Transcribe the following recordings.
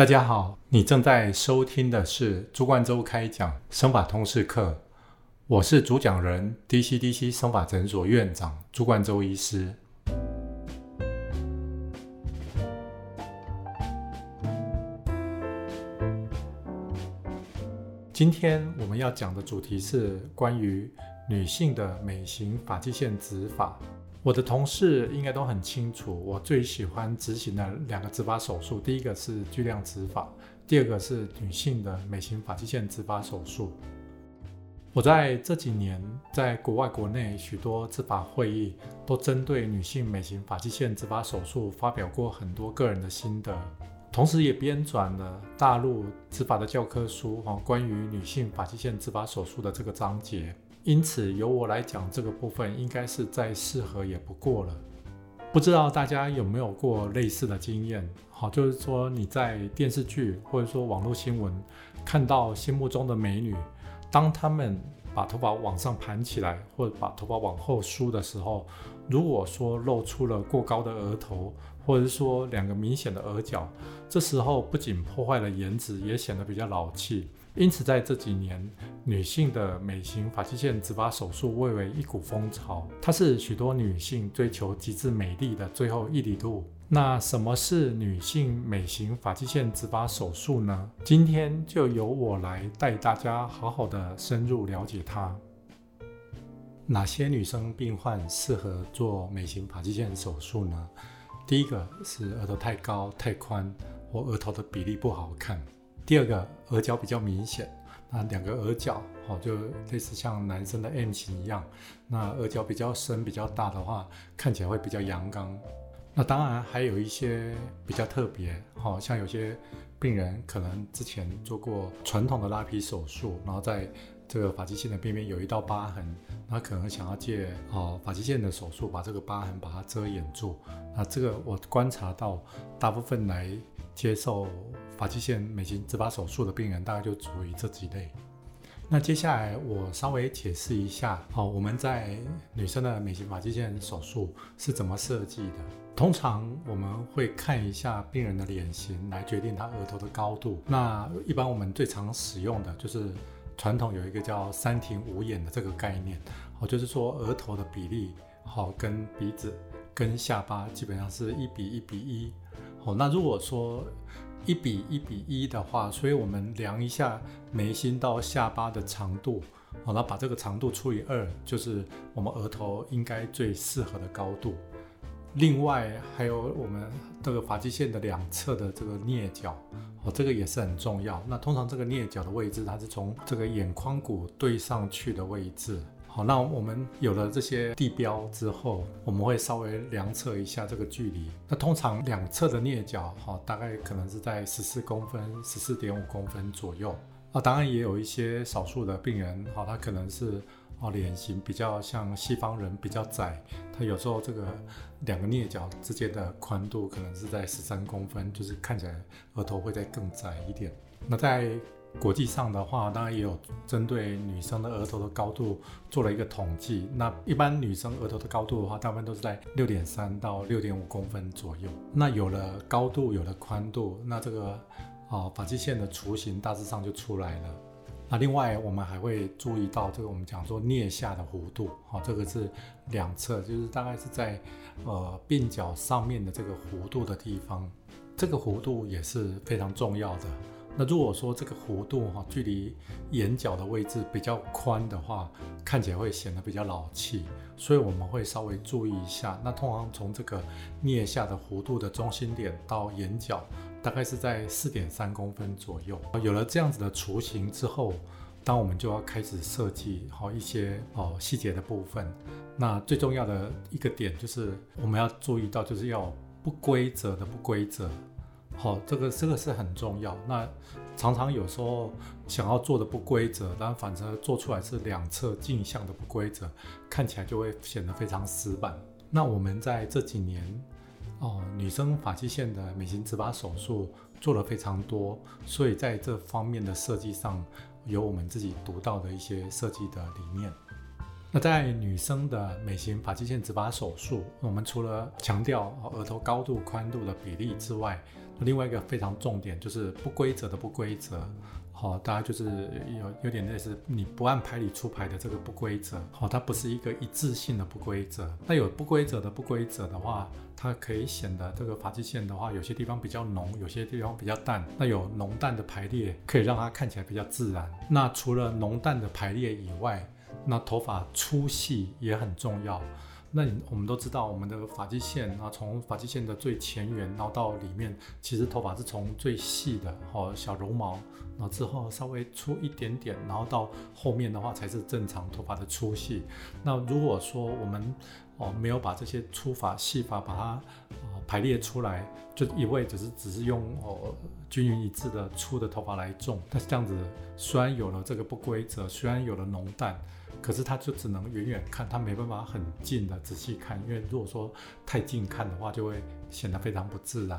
大家好，你正在收听的是朱冠洲开讲生法通识课，我是主讲人 DCDC 生法诊所院长朱冠洲医师。今天我们要讲的主题是关于女性的美型发际线植发。我的同事应该都很清楚，我最喜欢执行的两个植发手术，第一个是巨量植发，第二个是女性的美型发际线植发手术。我在这几年在国外、国内许多植发会议，都针对女性美型发际线植发手术发表过很多个人的心得，同时也编纂了大陆植发的教科书，哈，关于女性发际线植发手术的这个章节。因此，由我来讲这个部分，应该是再适合也不过了。不知道大家有没有过类似的经验？好，就是说你在电视剧或者说网络新闻看到心目中的美女，当她们把头发往上盘起来，或者把头发往后梳的时候，如果说露出了过高的额头，或者是说两个明显的额角，这时候不仅破坏了颜值，也显得比较老气。因此，在这几年，女性的美型发际线植发手术蔚为一股风潮，它是许多女性追求极致美丽的最后一里路。那什么是女性美型发际线植发手术呢？今天就由我来带大家好好的深入了解它。哪些女生病患适合做美型发际线手术呢？第一个是额头太高、太宽，或额头的比例不好看。第二个额角比较明显，那两个额角好就类似像男生的 M 型一样，那额角比较深比较大的话，看起来会比较阳刚。那当然还有一些比较特别，好像有些病人可能之前做过传统的拉皮手术，然后在这个发际线的边边有一道疤痕，那可能想要借哦发际线的手术把这个疤痕把它遮掩住。那这个我观察到大部分来。接受发际线美型植发手术的病人，大概就属于这几类。那接下来我稍微解释一下，好，我们在女生的美型发际线手术是怎么设计的。通常我们会看一下病人的脸型来决定他额头的高度。那一般我们最常使用的就是传统有一个叫三庭五眼的这个概念，好，就是说额头的比例好跟鼻子跟下巴基本上是一比一比一。哦，那如果说一比一比一的话，所以我们量一下眉心到下巴的长度，好，那把这个长度除以二，就是我们额头应该最适合的高度。另外还有我们这个发际线的两侧的这个颞角，哦，这个也是很重要。那通常这个颞角的位置，它是从这个眼眶骨对上去的位置。好，那我们有了这些地标之后，我们会稍微量测一下这个距离。那通常两侧的颞角，哈，大概可能是在十四公分、十四点五公分左右。啊，当然也有一些少数的病人，哈，他可能是哦脸型比较像西方人，比较窄，他有时候这个两个颞角之间的宽度可能是在十三公分，就是看起来额头会再更窄一点。那在国际上的话，当然也有针对女生的额头的高度做了一个统计。那一般女生额头的高度的话，大部分都是在六点三到六点五公分左右。那有了高度，有了宽度，那这个啊发际线的雏形大致上就出来了。那另外我们还会注意到这个我们讲说颞下的弧度，好，这个是两侧，就是大概是在呃鬓角上面的这个弧度的地方，这个弧度也是非常重要的。那如果说这个弧度哈，距离眼角的位置比较宽的话，看起来会显得比较老气，所以我们会稍微注意一下。那通常从这个颞下的弧度的中心点到眼角，大概是在四点三公分左右。有了这样子的雏形之后，当我们就要开始设计好一些哦细节的部分。那最重要的一个点就是我们要注意到，就是要不规则的不规则。好，这个这个是很重要。那常常有时候想要做的不规则，但反正做出来是两侧镜像的不规则，看起来就会显得非常死板。那我们在这几年，哦，女生发际线的美型植发手术做了非常多，所以在这方面的设计上有我们自己独到的一些设计的理念。那在女生的美型发际线植发手术，我们除了强调额头高度、宽度的比例之外，另外一个非常重点就是不规则的不规则。好，大家就是有有点类似你不按牌理出牌的这个不规则。好，它不是一个一致性的不规则。那有不规则的不规则的话，它可以显得这个发际线的话，有些地方比较浓，有些地方比较淡。那有浓淡的排列，可以让它看起来比较自然。那除了浓淡的排列以外，那头发粗细也很重要。那我们都知道，我们的发际线，那从发际线的最前缘，然后到里面，其实头发是从最细的，哦小绒毛，然后之后稍微粗一点点，然后到后面的话才是正常头发的粗细。那如果说我们哦没有把这些粗发细发把它哦排列出来，就一味只是只是用哦均匀一致的粗的头发来种，但是这样子虽然有了这个不规则，虽然有了浓淡。可是它就只能远远看，它没办法很近的仔细看，因为如果说太近看的话，就会显得非常不自然。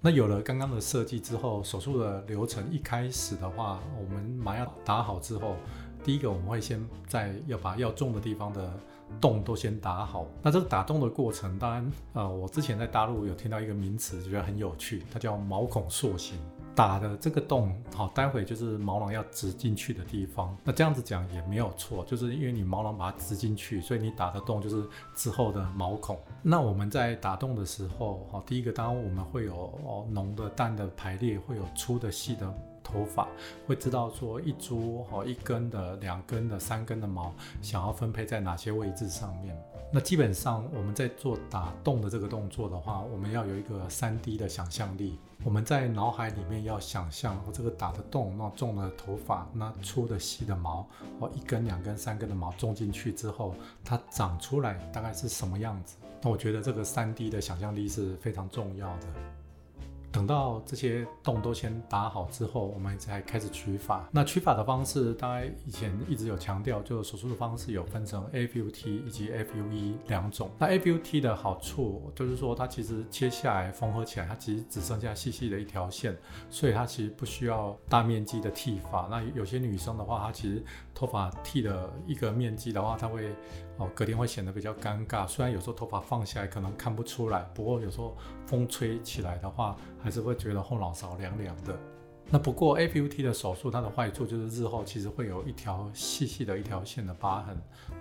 那有了刚刚的设计之后，手术的流程一开始的话，我们麻药打好之后，第一个我们会先在要把要种的地方的洞都先打好。那这个打洞的过程，当然，呃，我之前在大陆有听到一个名词，觉得很有趣，它叫毛孔塑形。打的这个洞，好，待会就是毛囊要植进去的地方。那这样子讲也没有错，就是因为你毛囊把它植进去，所以你打的洞就是之后的毛孔。那我们在打洞的时候，哈，第一个当然我们会有哦浓的淡的排列，会有粗的细的头发，会知道说一株哦一根的、两根的、三根的毛想要分配在哪些位置上面。那基本上我们在做打洞的这个动作的话，我们要有一个三 D 的想象力。我们在脑海里面要想象，我这个打的洞，那种的头发，那粗的细的毛，哦，一根、两根、三根的毛种进去之后，它长出来大概是什么样子？那我觉得这个三 D 的想象力是非常重要的。等到这些洞都先打好之后，我们才开始取法。那取法的方式，大概以前一直有强调，就手术的方式有分成 AFUT 以及 FUE 两种。那 AFUT 的好处就是说，它其实切下来缝合起来，它其实只剩下细细的一条线，所以它其实不需要大面积的剃发。那有些女生的话，她其实头发剃了一个面积的话，她会哦隔天会显得比较尴尬。虽然有时候头发放下来可能看不出来，不过有时候风吹起来的话。还是会觉得后脑勺凉凉的。那不过 APUT 的手术，它的坏处就是日后其实会有一条细细的一条线的疤痕。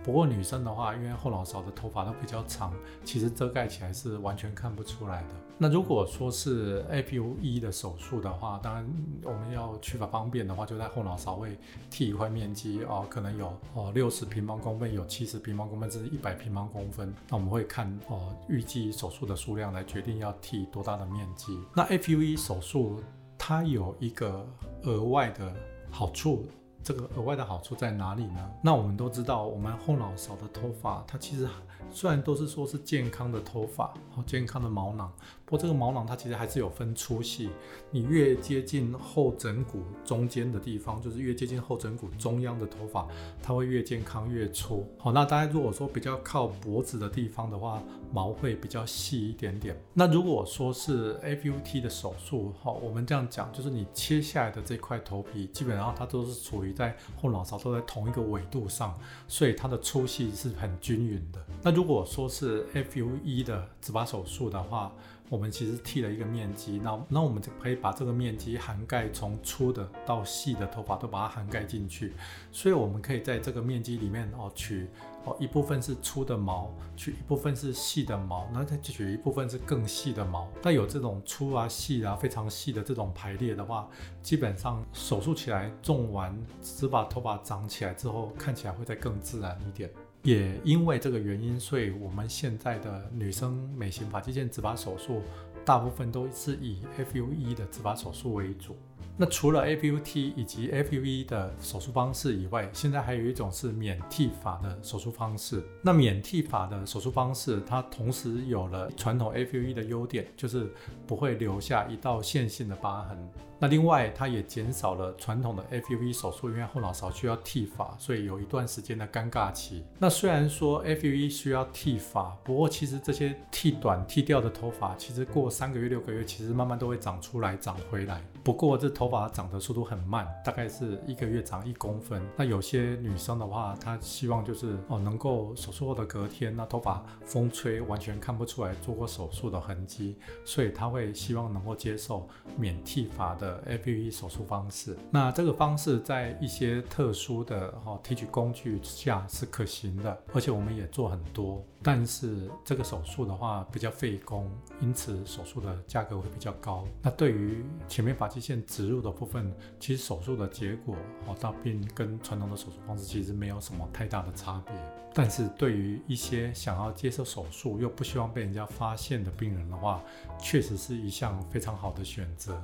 不过女生的话，因为后脑勺的头发都比较长，其实遮盖起来是完全看不出来的。那如果说是 APUE 的手术的话，当然我们要取法方便的话，就在后脑勺会剃一块面积哦，可能有哦六十平方公分，有七十平方公分，甚至一百平方公分。那我们会看哦预计手术的数量来决定要剃多大的面积。那 APUE 手术。它有一个额外的好处，这个额外的好处在哪里呢？那我们都知道，我们后脑勺的头发，它其实虽然都是说是健康的头发，好健康的毛囊。不过这个毛囊它其实还是有分粗细，你越接近后枕骨中间的地方，就是越接近后枕骨中央的头发，它会越健康越粗。好，那大家如果说比较靠脖子的地方的话，毛会比较细一点点。那如果说是 FUT 的手术，好，我们这样讲，就是你切下来的这块头皮，基本上它都是处于在后脑勺都在同一个纬度上，所以它的粗细是很均匀的。那如果说是 FUE 的植发手术的话，我们其实剃了一个面积，那那我们就可以把这个面积涵盖从粗的到细的头发都把它涵盖进去，所以我们可以在这个面积里面哦取哦一部分是粗的毛，取一部分是细的毛，那再取一部分是更细的毛。那有这种粗啊细啊非常细的这种排列的话，基本上手术起来种完，只把头发长起来之后，看起来会再更自然一点。也因为这个原因，所以我们现在的女生美型发际线植发手术，大部分都是以 FUE 的植发手术为主。那除了 aut 以及 FUE 的手术方式以外，现在还有一种是免剃法的手术方式。那免剃法的手术方式，它同时有了传统 FUE 的优点，就是不会留下一道线性的疤痕。那另外，它也减少了传统的 F U V 手术，因为后脑勺需要剃发，所以有一段时间的尴尬期。那虽然说 F U V 需要剃发，不过其实这些剃短、剃掉的头发，其实过三个月、六个月，其实慢慢都会长出来、长回来。不过这头发长的速度很慢，大概是一个月长一公分。那有些女生的话，她希望就是哦，能够手术后的隔天，那头发风吹完全看不出来做过手术的痕迹，所以她会希望能够接受免剃发的 A P E 手术方式。那这个方式在一些特殊的哈提取工具下是可行的，而且我们也做很多。但是这个手术的话比较费工，因此手术的价格会比较高。那对于前面发际线植入的部分，其实手术的结果哦，倒并跟传统的手术方式其实没有什么太大的差别。但是对于一些想要接受手术又不希望被人家发现的病人的话，确实是一项非常好的选择。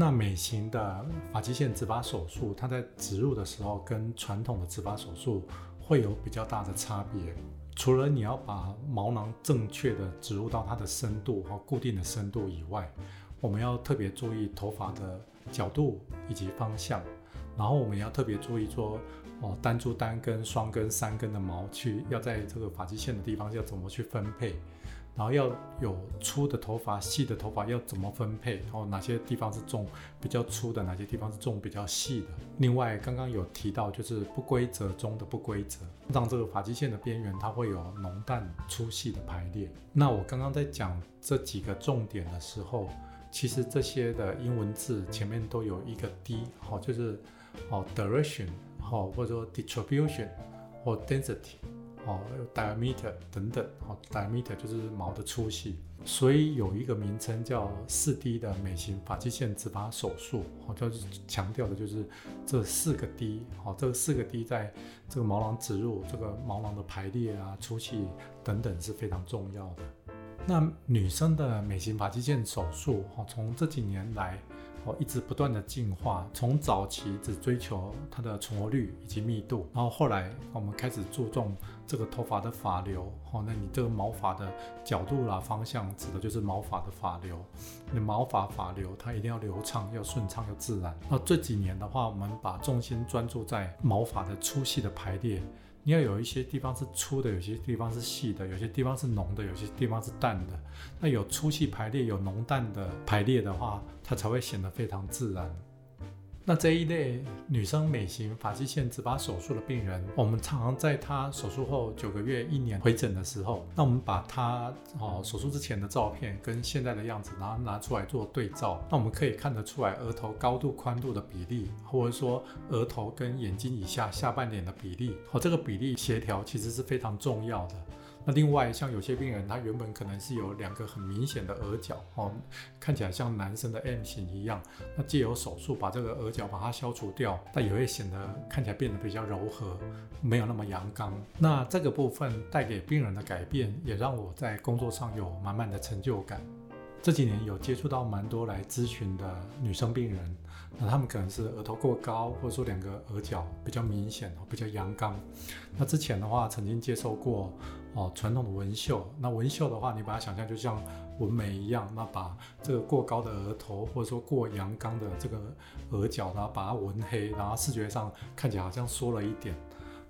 那美型的发际线植发手术，它在植入的时候跟传统的植发手术会有比较大的差别。除了你要把毛囊正确的植入到它的深度和固定的深度以外，我们要特别注意头发的角度以及方向，然后我们要特别注意说，哦，单株单根、双根、三根的毛去要在这个发际线的地方要怎么去分配。然后要有粗的头发、细的头发要怎么分配？然后哪些地方是种比较粗的，哪些地方是种比较细的？另外，刚刚有提到就是不规则中的不规则，让这个发际线的边缘它会有浓淡粗细的排列。那我刚刚在讲这几个重点的时候，其实这些的英文字前面都有一个 D，好，就是哦 direction，好，或者说 distribution 或 density。哦，diameter 等等，哦，diameter 就是毛的粗细，所以有一个名称叫四 D 的美型发际线植发手术，哦，就是强调的就是这四个 D，哦，这四个 D 在这个毛囊植入、这个毛囊的排列啊、粗细等等是非常重要的。那女生的美型发际线手术，哦，从这几年来。哦，一直不断的进化，从早期只追求它的存活率以及密度，然后后来我们开始注重这个头发的发流。哦，那你这个毛发的角度啦、方向，指的就是毛发的发流。你毛发发流，它一定要流畅、要顺畅、要自然。那这几年的话，我们把重心专注在毛发的粗细的排列。你要有一些地方是粗的，有些地方是细的，有些地方是浓的，有些地方是淡的。那有粗细排列，有浓淡的排列的话，它才会显得非常自然。那这一类女生美型发际线植发手术的病人，我们常常在她手术后九个月、一年回诊的时候，那我们把她哦手术之前的照片跟现在的样子，然后拿出来做对照，那我们可以看得出来额头高度、宽度的比例，或者说额头跟眼睛以下下半脸的比例，哦，这个比例协调其实是非常重要的。那另外，像有些病人，他原本可能是有两个很明显的额角，哦，看起来像男生的 M 型一样。那借由手术把这个额角把它消除掉，那也会显得看起来变得比较柔和，没有那么阳刚。那这个部分带给病人的改变，也让我在工作上有满满的成就感。这几年有接触到蛮多来咨询的女生病人，那他们可能是额头过高，或者说两个额角比较明显，比较阳刚。那之前的话，曾经接受过哦传统的纹绣。那纹绣的话，你把它想象就像纹眉一样，那把这个过高的额头，或者说过阳刚的这个额角，然后把它纹黑，然后视觉上看起来好像缩了一点。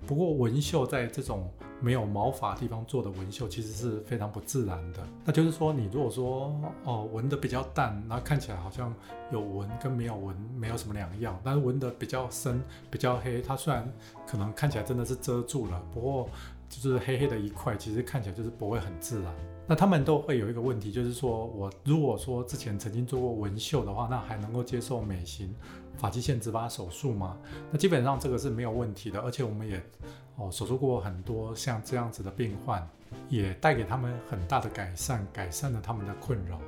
不过纹绣在这种没有毛发地方做的纹绣，其实是非常不自然的。那就是说，你如果说哦纹的比较淡，那看起来好像有纹跟没有纹没有什么两样。但是纹的比较深、比较黑，它虽然可能看起来真的是遮住了，不过就是黑黑的一块，其实看起来就是不会很自然。那他们都会有一个问题，就是说我如果说之前曾经做过纹绣的话，那还能够接受美型发际线植发手术吗？那基本上这个是没有问题的，而且我们也哦手术过很多像这样子的病患，也带给他们很大的改善，改善了他们的困扰。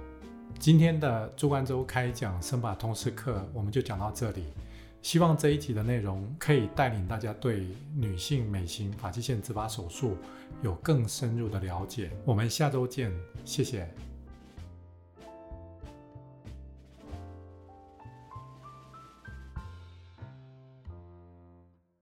今天的朱冠洲开讲生法通识课，我们就讲到这里。希望这一集的内容可以带领大家对女性美型发际线植发手术有更深入的了解。我们下周见，谢谢。